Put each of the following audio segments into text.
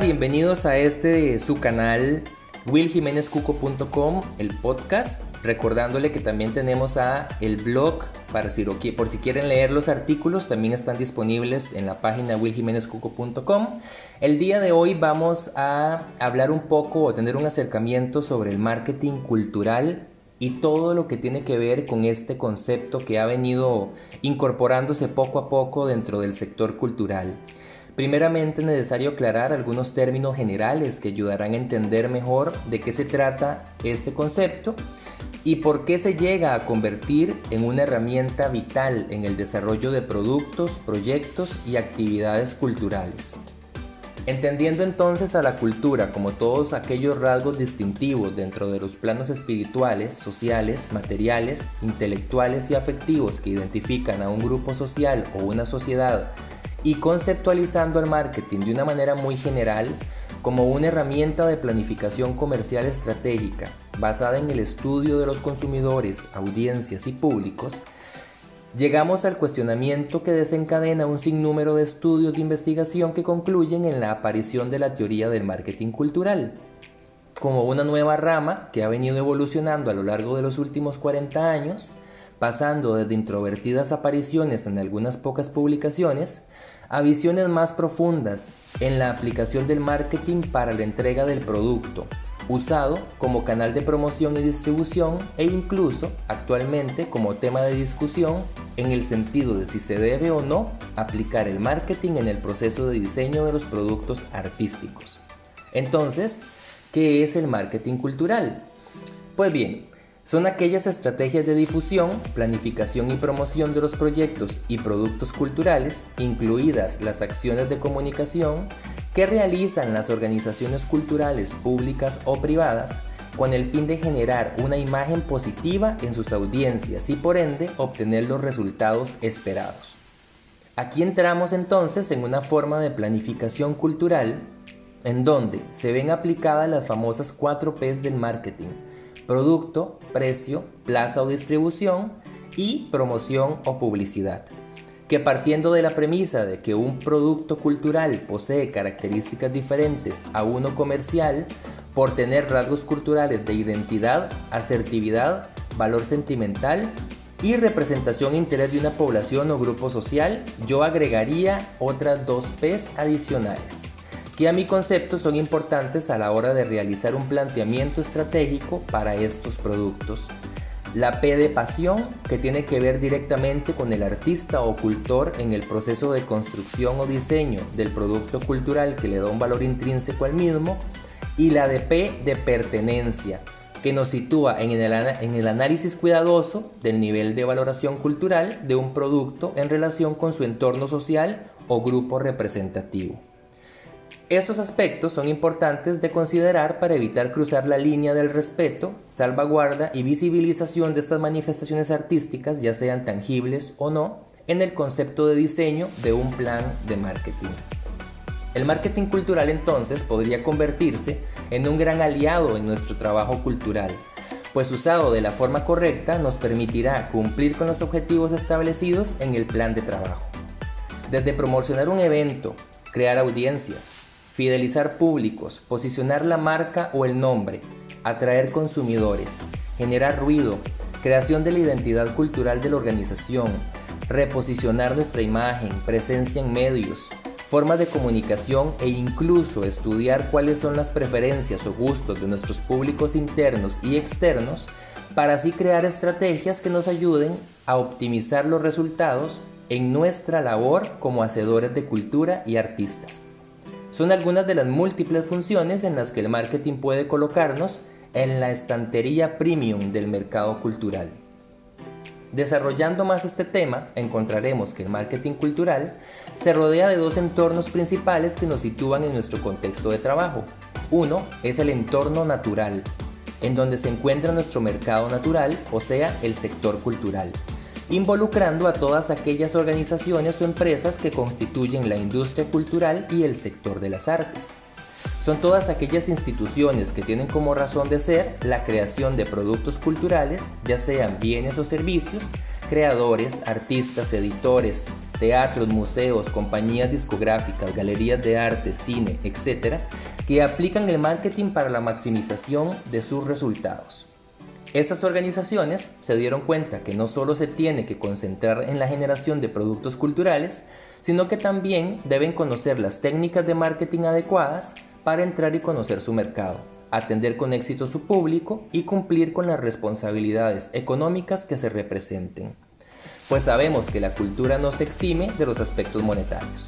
bienvenidos a este su canal willjimenezcuco.com, el podcast. Recordándole que también tenemos a el blog para si por si quieren leer los artículos, también están disponibles en la página willjimenezcuco.com. El día de hoy vamos a hablar un poco o tener un acercamiento sobre el marketing cultural y todo lo que tiene que ver con este concepto que ha venido incorporándose poco a poco dentro del sector cultural. Primeramente es necesario aclarar algunos términos generales que ayudarán a entender mejor de qué se trata este concepto y por qué se llega a convertir en una herramienta vital en el desarrollo de productos, proyectos y actividades culturales. Entendiendo entonces a la cultura como todos aquellos rasgos distintivos dentro de los planos espirituales, sociales, materiales, intelectuales y afectivos que identifican a un grupo social o una sociedad y conceptualizando el marketing de una manera muy general como una herramienta de planificación comercial estratégica basada en el estudio de los consumidores, audiencias y públicos, llegamos al cuestionamiento que desencadena un sinnúmero de estudios de investigación que concluyen en la aparición de la teoría del marketing cultural, como una nueva rama que ha venido evolucionando a lo largo de los últimos 40 años, pasando desde introvertidas apariciones en algunas pocas publicaciones a visiones más profundas en la aplicación del marketing para la entrega del producto, usado como canal de promoción y distribución e incluso actualmente como tema de discusión en el sentido de si se debe o no aplicar el marketing en el proceso de diseño de los productos artísticos. Entonces, ¿qué es el marketing cultural? Pues bien, son aquellas estrategias de difusión, planificación y promoción de los proyectos y productos culturales, incluidas las acciones de comunicación, que realizan las organizaciones culturales públicas o privadas con el fin de generar una imagen positiva en sus audiencias y por ende obtener los resultados esperados. Aquí entramos entonces en una forma de planificación cultural en donde se ven aplicadas las famosas 4 Ps del marketing, producto, precio, plaza o distribución y promoción o publicidad. Que partiendo de la premisa de que un producto cultural posee características diferentes a uno comercial por tener rasgos culturales de identidad, asertividad, valor sentimental y representación e interés de una población o grupo social, yo agregaría otras dos P's adicionales que a mi concepto son importantes a la hora de realizar un planteamiento estratégico para estos productos. La P de pasión, que tiene que ver directamente con el artista o cultor en el proceso de construcción o diseño del producto cultural que le da un valor intrínseco al mismo. Y la de P de pertenencia, que nos sitúa en el, en el análisis cuidadoso del nivel de valoración cultural de un producto en relación con su entorno social o grupo representativo. Estos aspectos son importantes de considerar para evitar cruzar la línea del respeto, salvaguarda y visibilización de estas manifestaciones artísticas, ya sean tangibles o no, en el concepto de diseño de un plan de marketing. El marketing cultural entonces podría convertirse en un gran aliado en nuestro trabajo cultural, pues usado de la forma correcta nos permitirá cumplir con los objetivos establecidos en el plan de trabajo. Desde promocionar un evento, crear audiencias, fidelizar públicos, posicionar la marca o el nombre, atraer consumidores, generar ruido, creación de la identidad cultural de la organización, reposicionar nuestra imagen, presencia en medios, formas de comunicación e incluso estudiar cuáles son las preferencias o gustos de nuestros públicos internos y externos para así crear estrategias que nos ayuden a optimizar los resultados en nuestra labor como hacedores de cultura y artistas. Son algunas de las múltiples funciones en las que el marketing puede colocarnos en la estantería premium del mercado cultural. Desarrollando más este tema, encontraremos que el marketing cultural se rodea de dos entornos principales que nos sitúan en nuestro contexto de trabajo. Uno es el entorno natural, en donde se encuentra nuestro mercado natural, o sea, el sector cultural involucrando a todas aquellas organizaciones o empresas que constituyen la industria cultural y el sector de las artes. Son todas aquellas instituciones que tienen como razón de ser la creación de productos culturales, ya sean bienes o servicios, creadores, artistas, editores, teatros, museos, compañías discográficas, galerías de arte, cine, etc., que aplican el marketing para la maximización de sus resultados. Estas organizaciones se dieron cuenta que no solo se tiene que concentrar en la generación de productos culturales, sino que también deben conocer las técnicas de marketing adecuadas para entrar y conocer su mercado, atender con éxito su público y cumplir con las responsabilidades económicas que se representen. Pues sabemos que la cultura no se exime de los aspectos monetarios.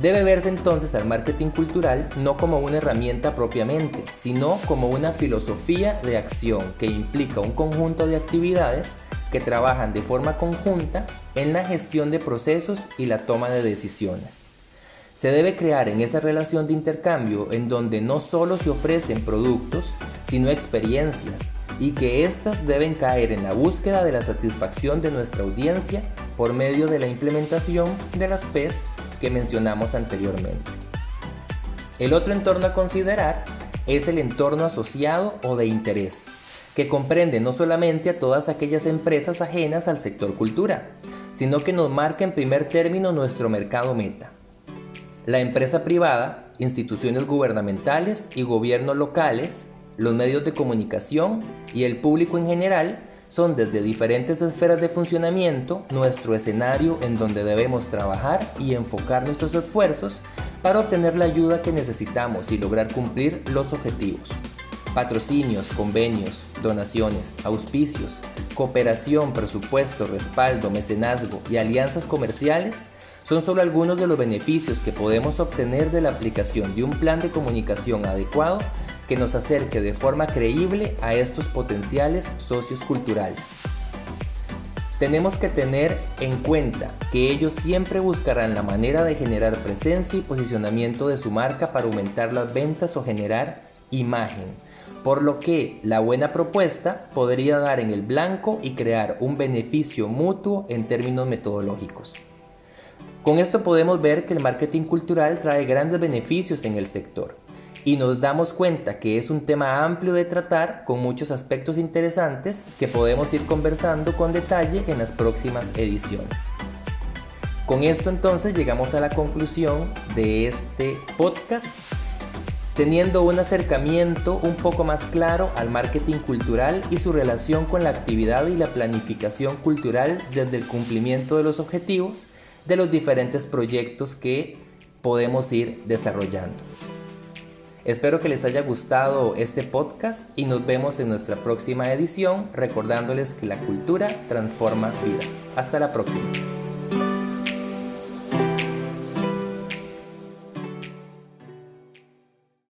Debe verse entonces al marketing cultural no como una herramienta propiamente, sino como una filosofía de acción que implica un conjunto de actividades que trabajan de forma conjunta en la gestión de procesos y la toma de decisiones. Se debe crear en esa relación de intercambio en donde no solo se ofrecen productos, sino experiencias, y que éstas deben caer en la búsqueda de la satisfacción de nuestra audiencia por medio de la implementación de las PES que mencionamos anteriormente. El otro entorno a considerar es el entorno asociado o de interés, que comprende no solamente a todas aquellas empresas ajenas al sector cultura, sino que nos marca en primer término nuestro mercado meta. La empresa privada, instituciones gubernamentales y gobiernos locales, los medios de comunicación y el público en general son desde diferentes esferas de funcionamiento nuestro escenario en donde debemos trabajar y enfocar nuestros esfuerzos para obtener la ayuda que necesitamos y lograr cumplir los objetivos. Patrocinios, convenios, donaciones, auspicios, cooperación, presupuesto, respaldo, mecenazgo y alianzas comerciales son solo algunos de los beneficios que podemos obtener de la aplicación de un plan de comunicación adecuado que nos acerque de forma creíble a estos potenciales socios culturales. Tenemos que tener en cuenta que ellos siempre buscarán la manera de generar presencia y posicionamiento de su marca para aumentar las ventas o generar imagen, por lo que la buena propuesta podría dar en el blanco y crear un beneficio mutuo en términos metodológicos. Con esto podemos ver que el marketing cultural trae grandes beneficios en el sector y nos damos cuenta que es un tema amplio de tratar con muchos aspectos interesantes que podemos ir conversando con detalle en las próximas ediciones. Con esto entonces llegamos a la conclusión de este podcast, teniendo un acercamiento un poco más claro al marketing cultural y su relación con la actividad y la planificación cultural desde el cumplimiento de los objetivos de los diferentes proyectos que podemos ir desarrollando. Espero que les haya gustado este podcast y nos vemos en nuestra próxima edición recordándoles que la cultura transforma vidas. Hasta la próxima.